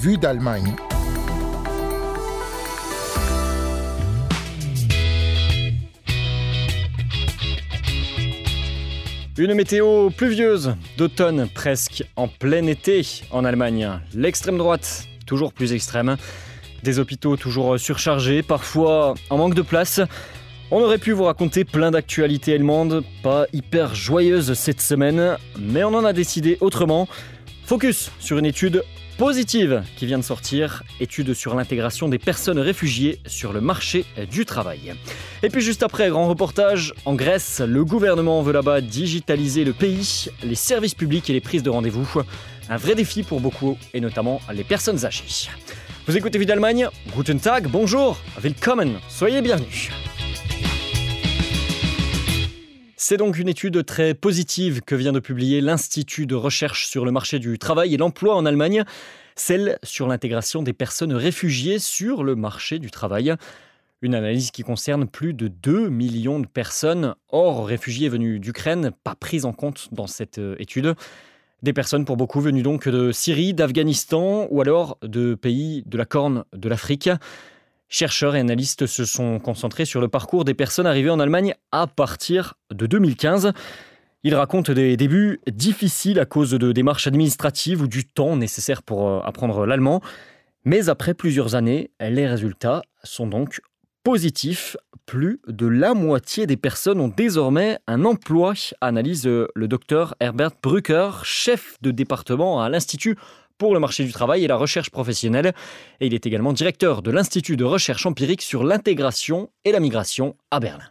Vue d'Allemagne. Une météo pluvieuse d'automne presque en plein été en Allemagne. L'extrême droite, toujours plus extrême. Des hôpitaux toujours surchargés, parfois en manque de place. On aurait pu vous raconter plein d'actualités allemandes, pas hyper joyeuses cette semaine, mais on en a décidé autrement. Focus sur une étude positive qui vient de sortir, étude sur l'intégration des personnes réfugiées sur le marché du travail. Et puis juste après, grand reportage, en Grèce, le gouvernement veut là-bas digitaliser le pays, les services publics et les prises de rendez-vous. Un vrai défi pour beaucoup, et notamment les personnes âgées. Vous écoutez Vie d'Allemagne Guten Tag, bonjour, willkommen, soyez bienvenus. C'est donc une étude très positive que vient de publier l'Institut de recherche sur le marché du travail et l'emploi en Allemagne, celle sur l'intégration des personnes réfugiées sur le marché du travail. Une analyse qui concerne plus de 2 millions de personnes, hors réfugiés venus d'Ukraine, pas prises en compte dans cette euh, étude. Des personnes pour beaucoup venues donc de Syrie, d'Afghanistan ou alors de pays de la Corne de l'Afrique. Chercheurs et analystes se sont concentrés sur le parcours des personnes arrivées en Allemagne à partir de 2015. Ils racontent des débuts difficiles à cause de démarches administratives ou du temps nécessaire pour euh, apprendre l'allemand. Mais après plusieurs années, les résultats sont donc positifs. Plus de la moitié des personnes ont désormais un emploi, analyse le docteur Herbert Brücker, chef de département à l'Institut pour le marché du travail et la recherche professionnelle. Et il est également directeur de l'Institut de recherche empirique sur l'intégration et la migration à Berlin.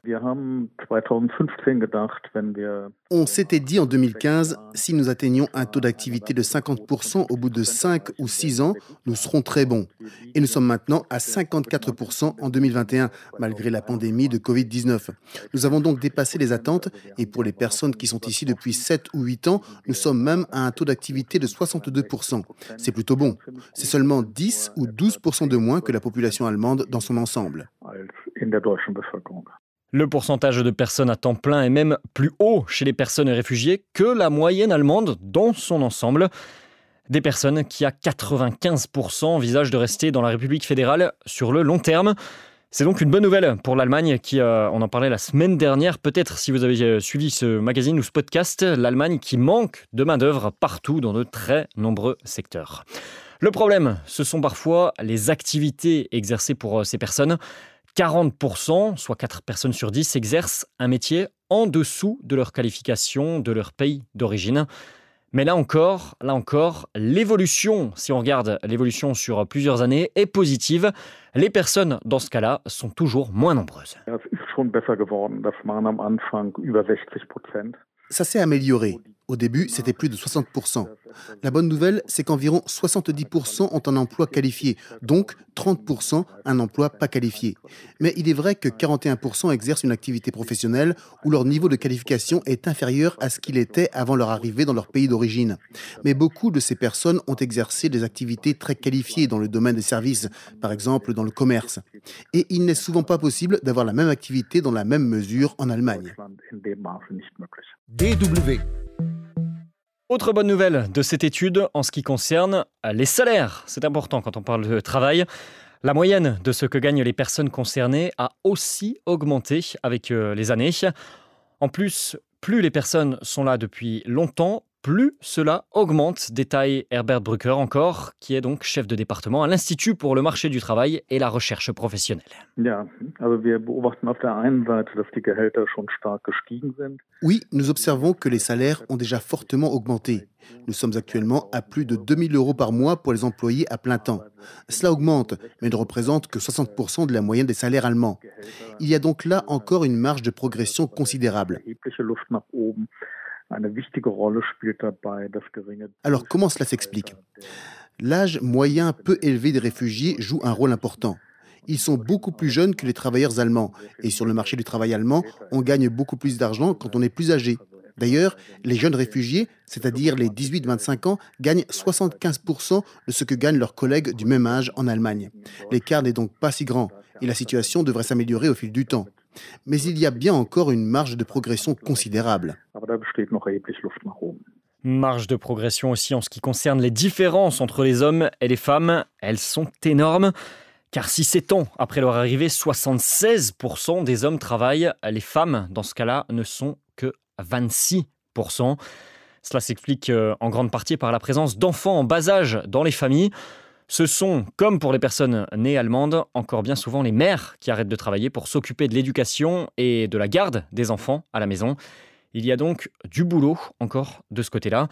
On s'était dit en 2015, si nous atteignions un taux d'activité de 50% au bout de 5 ou 6 ans, nous serons très bons. Et nous sommes maintenant à 54% en 2021, malgré la pandémie de Covid-19. Nous avons donc dépassé les attentes et pour les personnes qui sont ici depuis 7 ou 8 ans, nous sommes même à un taux d'activité de 62%. C'est plutôt bon. C'est seulement 10 ou 12% de moins que la population allemande dans son ensemble. Le pourcentage de personnes à temps plein est même plus haut chez les personnes réfugiées que la moyenne allemande dans son ensemble. Des personnes qui, à 95%, envisagent de rester dans la République fédérale sur le long terme. C'est donc une bonne nouvelle pour l'Allemagne qui, euh, on en parlait la semaine dernière, peut-être si vous avez euh, suivi ce magazine ou ce podcast, l'Allemagne qui manque de main-d'œuvre partout dans de très nombreux secteurs. Le problème, ce sont parfois les activités exercées pour euh, ces personnes. 40%, soit 4 personnes sur 10, exercent un métier en dessous de leur qualification, de leur pays d'origine. Mais là encore, là encore, l'évolution, si on regarde l'évolution sur plusieurs années, est positive. Les personnes dans ce cas-là sont toujours moins nombreuses. Ça s'est amélioré. Au début, c'était plus de 60%. La bonne nouvelle, c'est qu'environ 70% ont un emploi qualifié, donc 30% un emploi pas qualifié. Mais il est vrai que 41% exercent une activité professionnelle où leur niveau de qualification est inférieur à ce qu'il était avant leur arrivée dans leur pays d'origine. Mais beaucoup de ces personnes ont exercé des activités très qualifiées dans le domaine des services, par exemple dans le commerce. Et il n'est souvent pas possible d'avoir la même activité dans la même mesure en Allemagne. DW autre bonne nouvelle de cette étude en ce qui concerne les salaires. C'est important quand on parle de travail. La moyenne de ce que gagnent les personnes concernées a aussi augmenté avec euh, les années. En plus, plus les personnes sont là depuis longtemps, plus cela augmente, détaille Herbert Brücker encore, qui est donc chef de département à l'Institut pour le marché du travail et la recherche professionnelle. Oui, nous observons que les salaires ont déjà fortement augmenté. Nous sommes actuellement à plus de 2000 euros par mois pour les employés à plein temps. Cela augmente, mais ne représente que 60% de la moyenne des salaires allemands. Il y a donc là encore une marge de progression considérable. Alors comment cela s'explique? L'âge moyen peu élevé des réfugiés joue un rôle important. Ils sont beaucoup plus jeunes que les travailleurs allemands. Et sur le marché du travail allemand, on gagne beaucoup plus d'argent quand on est plus âgé. D'ailleurs, les jeunes réfugiés, c'est-à-dire les 18-25 ans, gagnent 75% de ce que gagnent leurs collègues du même âge en Allemagne. L'écart n'est donc pas si grand et la situation devrait s'améliorer au fil du temps. Mais il y a bien encore une marge de progression considérable. Marge de progression aussi en ce qui concerne les différences entre les hommes et les femmes. Elles sont énormes. Car si 7 ans après leur arrivée, 76% des hommes travaillent, les femmes, dans ce cas-là, ne sont que 26%. Cela s'explique euh, en grande partie par la présence d'enfants en bas âge dans les familles. Ce sont, comme pour les personnes nées allemandes, encore bien souvent les mères qui arrêtent de travailler pour s'occuper de l'éducation et de la garde des enfants à la maison. Il y a donc du boulot encore de ce côté-là.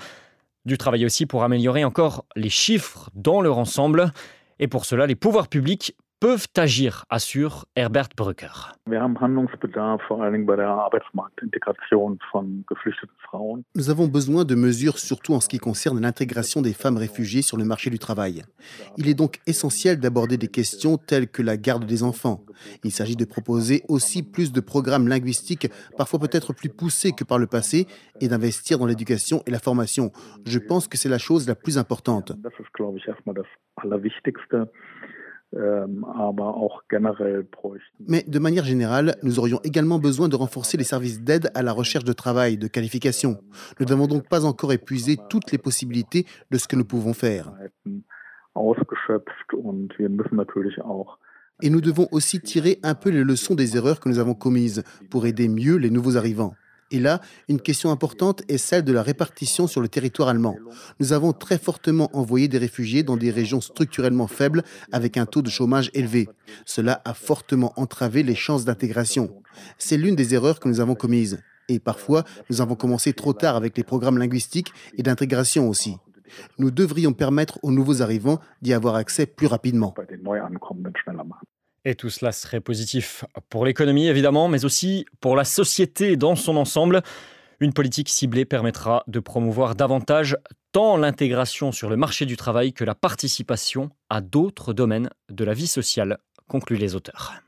Du travail aussi pour améliorer encore les chiffres dans leur ensemble. Et pour cela, les pouvoirs publics peuvent agir, assure Herbert Brücker. Nous avons besoin de mesures surtout en ce qui concerne l'intégration des femmes réfugiées sur le marché du travail. Il est donc essentiel d'aborder des questions telles que la garde des enfants. Il s'agit de proposer aussi plus de programmes linguistiques, parfois peut-être plus poussés que par le passé, et d'investir dans l'éducation et la formation. Je pense que c'est la chose la plus importante. Ähm, Mais de manière générale, nous aurions également besoin de renforcer les services d'aide à la recherche de travail, de qualification. Nous n'avons donc pas encore épuisé toutes les possibilités de ce que nous pouvons faire. Et nous devons aussi tirer un peu les leçons des erreurs que nous avons commises pour aider mieux les nouveaux arrivants. Et là, une question importante est celle de la répartition sur le territoire allemand. Nous avons très fortement envoyé des réfugiés dans des régions structurellement faibles avec un taux de chômage élevé. Cela a fortement entravé les chances d'intégration. C'est l'une des erreurs que nous avons commises. Et parfois, nous avons commencé trop tard avec les programmes linguistiques et d'intégration aussi. Nous devrions permettre aux nouveaux arrivants d'y avoir accès plus rapidement. Et tout cela serait positif pour l'économie, évidemment, mais aussi pour la société dans son ensemble. Une politique ciblée permettra de promouvoir davantage tant l'intégration sur le marché du travail que la participation à d'autres domaines de la vie sociale, concluent les auteurs.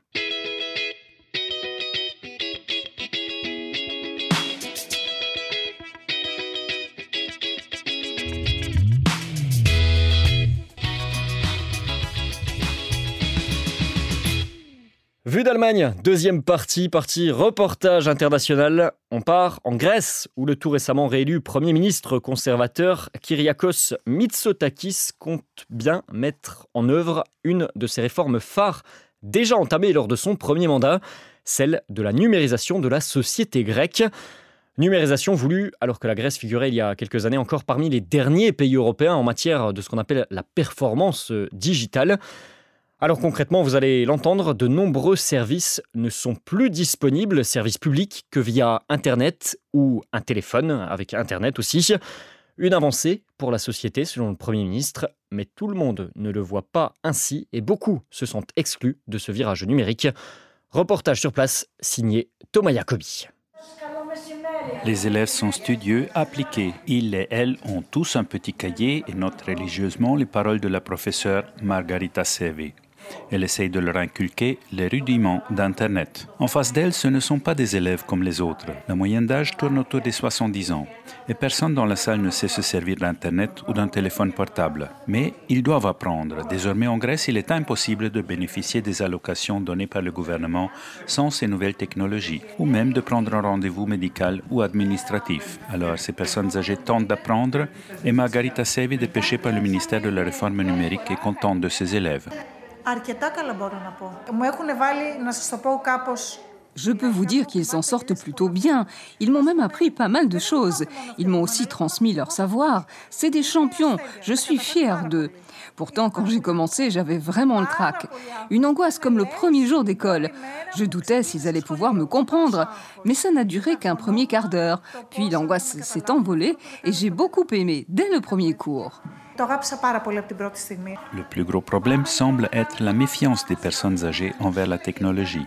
Vue d'Allemagne, deuxième partie, partie reportage international. On part en Grèce, où le tout récemment réélu Premier ministre conservateur Kyriakos Mitsotakis compte bien mettre en œuvre une de ses réformes phares déjà entamées lors de son premier mandat, celle de la numérisation de la société grecque. Numérisation voulue alors que la Grèce figurait il y a quelques années encore parmi les derniers pays européens en matière de ce qu'on appelle la performance digitale. Alors concrètement, vous allez l'entendre, de nombreux services ne sont plus disponibles, services publics, que via Internet ou un téléphone, avec Internet aussi. Une avancée pour la société, selon le Premier ministre, mais tout le monde ne le voit pas ainsi et beaucoup se sentent exclus de ce virage numérique. Reportage sur place, signé Thomas Jacobi. Les élèves sont studieux, appliqués. Ils et elles ont tous un petit cahier et notent religieusement les paroles de la professeure Margarita Sevi. Elle essaye de leur inculquer les rudiments d'Internet. En face d'elle, ce ne sont pas des élèves comme les autres. La moyenne d'âge tourne autour des 70 ans. Et personne dans la salle ne sait se servir d'Internet ou d'un téléphone portable. Mais ils doivent apprendre. Désormais en Grèce, il est impossible de bénéficier des allocations données par le gouvernement sans ces nouvelles technologies, ou même de prendre un rendez-vous médical ou administratif. Alors ces personnes âgées tentent d'apprendre et Margarita Sevi, dépêchée par le ministère de la Réforme numérique, est contente de ses élèves. Je peux vous dire qu'ils s'en sortent plutôt bien. Ils m'ont même appris pas mal de choses. Ils m'ont aussi transmis leur savoir. C'est des champions. Je suis fière d'eux. Pourtant, quand j'ai commencé, j'avais vraiment le crack. Une angoisse comme le premier jour d'école. Je doutais s'ils allaient pouvoir me comprendre. Mais ça n'a duré qu'un premier quart d'heure. Puis l'angoisse s'est envolée et j'ai beaucoup aimé dès le premier cours. Le plus gros problème semble être la méfiance des personnes âgées envers la technologie.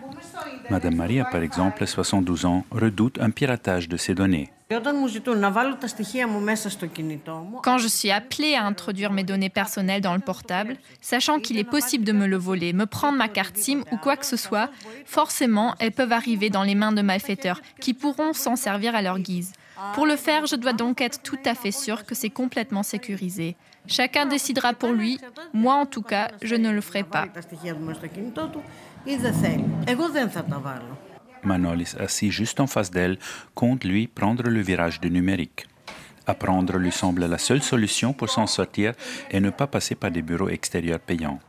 Madame Maria, par exemple, 72 ans, redoute un piratage de ses données. Quand je suis appelée à introduire mes données personnelles dans le portable, sachant qu'il est possible de me le voler, me prendre ma carte SIM ou quoi que ce soit, forcément, elles peuvent arriver dans les mains de malfaiteurs qui pourront s'en servir à leur guise. Pour le faire, je dois donc être tout à fait sûr que c'est complètement sécurisé. Chacun décidera pour lui. Moi, en tout cas, je ne le ferai pas. Manolis, assis juste en face d'elle, compte lui prendre le virage du numérique. Apprendre lui semble la seule solution pour s'en sortir et ne pas passer par des bureaux extérieurs payants.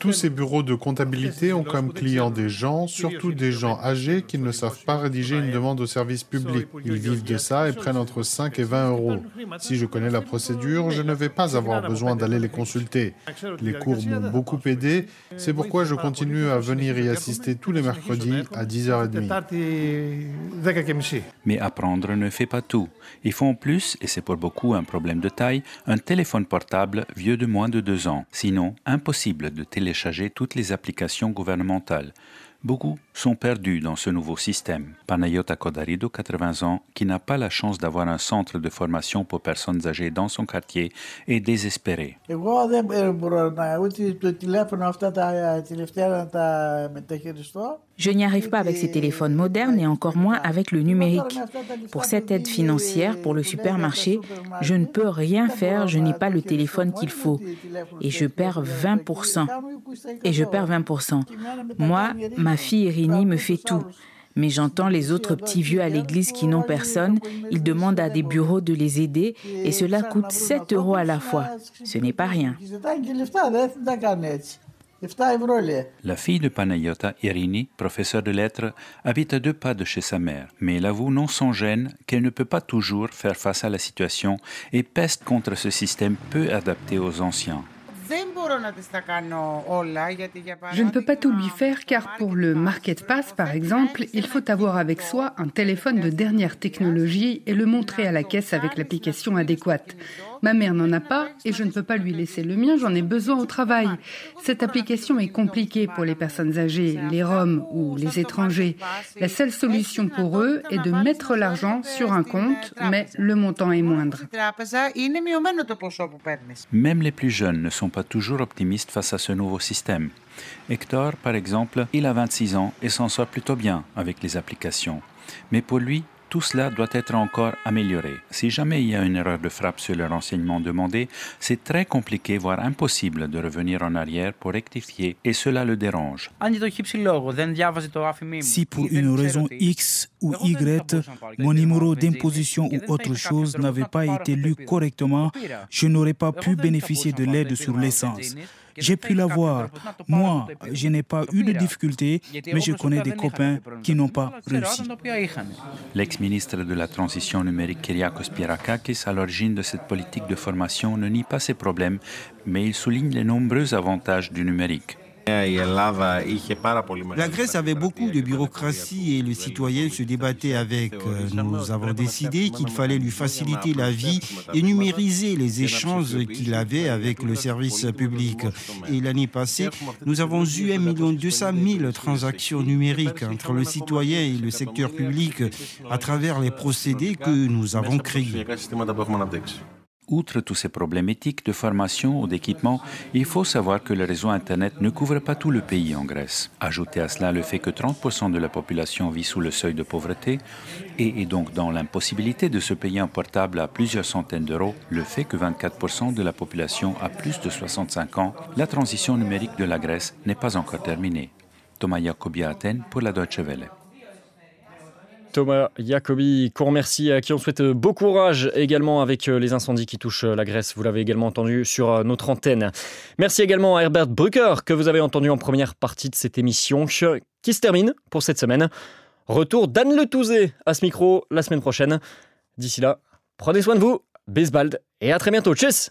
Tous ces bureaux de comptabilité ont comme clients des gens, surtout des gens âgés qui ne savent pas rédiger une demande au service public. Ils vivent de ça et prennent entre 5 et 20 euros. Si je connais la procédure, je ne vais pas avoir besoin d'aller les consulter. Les cours m'ont beaucoup aidé. C'est pourquoi je continue à venir y assister tous les mercredis à 10h30. Mais apprendre ne fait pas tout. Il faut en plus, et c'est pour beaucoup un problème de taille, un téléphone portable vieux de moins de deux ans. Sinon, impossible de télécharger toutes les applications gouvernementales. Beaucoup sont perdus dans ce nouveau système. Panayota Kodarido, 80 ans, qui n'a pas la chance d'avoir un centre de formation pour personnes âgées dans son quartier, est désespéré. Je n'y arrive pas avec ces téléphones modernes et encore moins avec le numérique. Pour cette aide financière pour le supermarché, je ne peux rien faire, je n'ai pas le téléphone qu'il faut. Et je perds 20%. Et je perds 20%. Moi, ma fille Irini me fait tout. Mais j'entends les autres petits vieux à l'église qui n'ont personne. Ils demandent à des bureaux de les aider et cela coûte 7 euros à la fois. Ce n'est pas rien. La fille de Panayota, Irini, professeure de lettres, habite à deux pas de chez sa mère, mais elle avoue non sans gêne qu'elle ne peut pas toujours faire face à la situation et peste contre ce système peu adapté aux anciens. Je ne peux pas tout lui faire car pour le Market Pass, par exemple, il faut avoir avec soi un téléphone de dernière technologie et le montrer à la caisse avec l'application adéquate. Ma mère n'en a pas et je ne peux pas lui laisser le mien, j'en ai besoin au travail. Cette application est compliquée pour les personnes âgées, les Roms ou les étrangers. La seule solution pour eux est de mettre l'argent sur un compte, mais le montant est moindre. Même les plus jeunes ne sont pas toujours optimistes face à ce nouveau système. Hector, par exemple, il a 26 ans et s'en sort plutôt bien avec les applications. Mais pour lui, tout cela doit être encore amélioré. Si jamais il y a une erreur de frappe sur le renseignement demandé, c'est très compliqué, voire impossible de revenir en arrière pour rectifier et cela le dérange. Si pour une raison X ou Y, mon numéro d'imposition ou autre chose n'avait pas été lu correctement, je n'aurais pas pu bénéficier de l'aide sur l'essence. J'ai pu l'avoir. Moi, je n'ai pas eu de difficulté, mais je connais des copains qui n'ont pas réussi. L'ex-ministre de la Transition numérique Kyriakos Pirakakis, à l'origine de cette politique de formation, ne nie pas ces problèmes, mais il souligne les nombreux avantages du numérique. La Grèce avait beaucoup de bureaucratie et le citoyen se débattait avec. Euh, nous avons décidé qu'il fallait lui faciliter la vie et numériser les échanges qu'il avait avec le service public. Et l'année passée, nous avons eu 1 200 000 transactions numériques entre le citoyen et le secteur public à travers les procédés que nous avons créés. Outre tous ces problèmes éthiques de formation ou d'équipement, il faut savoir que le réseau Internet ne couvre pas tout le pays en Grèce. Ajoutez à cela le fait que 30% de la population vit sous le seuil de pauvreté et est donc dans l'impossibilité de se payer un portable à plusieurs centaines d'euros, le fait que 24% de la population a plus de 65 ans, la transition numérique de la Grèce n'est pas encore terminée. Thomas Athènes pour la Deutsche Welle. Thomas Jacobi, qu'on remercie, à qui on souhaite beau courage également avec euh, les incendies qui touchent euh, la Grèce. Vous l'avez également entendu sur euh, notre antenne. Merci également à Herbert Brucker, que vous avez entendu en première partie de cette émission, qui se termine pour cette semaine. Retour d'Anne Le Touzé à ce micro la semaine prochaine. D'ici là, prenez soin de vous, bisbald et à très bientôt. Tchuss